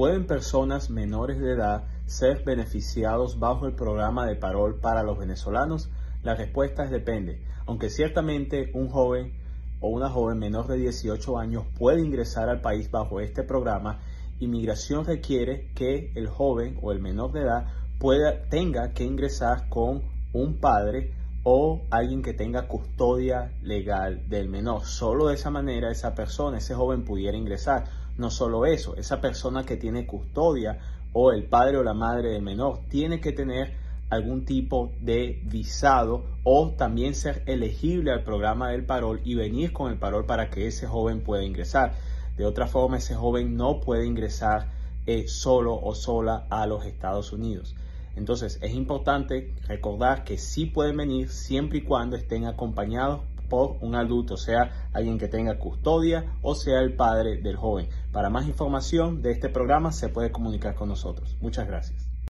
¿Pueden personas menores de edad ser beneficiados bajo el programa de parol para los venezolanos? La respuesta es depende. Aunque ciertamente un joven o una joven menor de 18 años puede ingresar al país bajo este programa, inmigración requiere que el joven o el menor de edad tenga que ingresar con un padre o alguien que tenga custodia legal del menor. Solo de esa manera esa persona, ese joven pudiera ingresar. No solo eso, esa persona que tiene custodia o el padre o la madre del menor tiene que tener algún tipo de visado o también ser elegible al programa del parol y venir con el parol para que ese joven pueda ingresar. De otra forma, ese joven no puede ingresar eh, solo o sola a los Estados Unidos. Entonces es importante recordar que sí pueden venir siempre y cuando estén acompañados por un adulto, sea alguien que tenga custodia o sea el padre del joven. Para más información de este programa se puede comunicar con nosotros. Muchas gracias.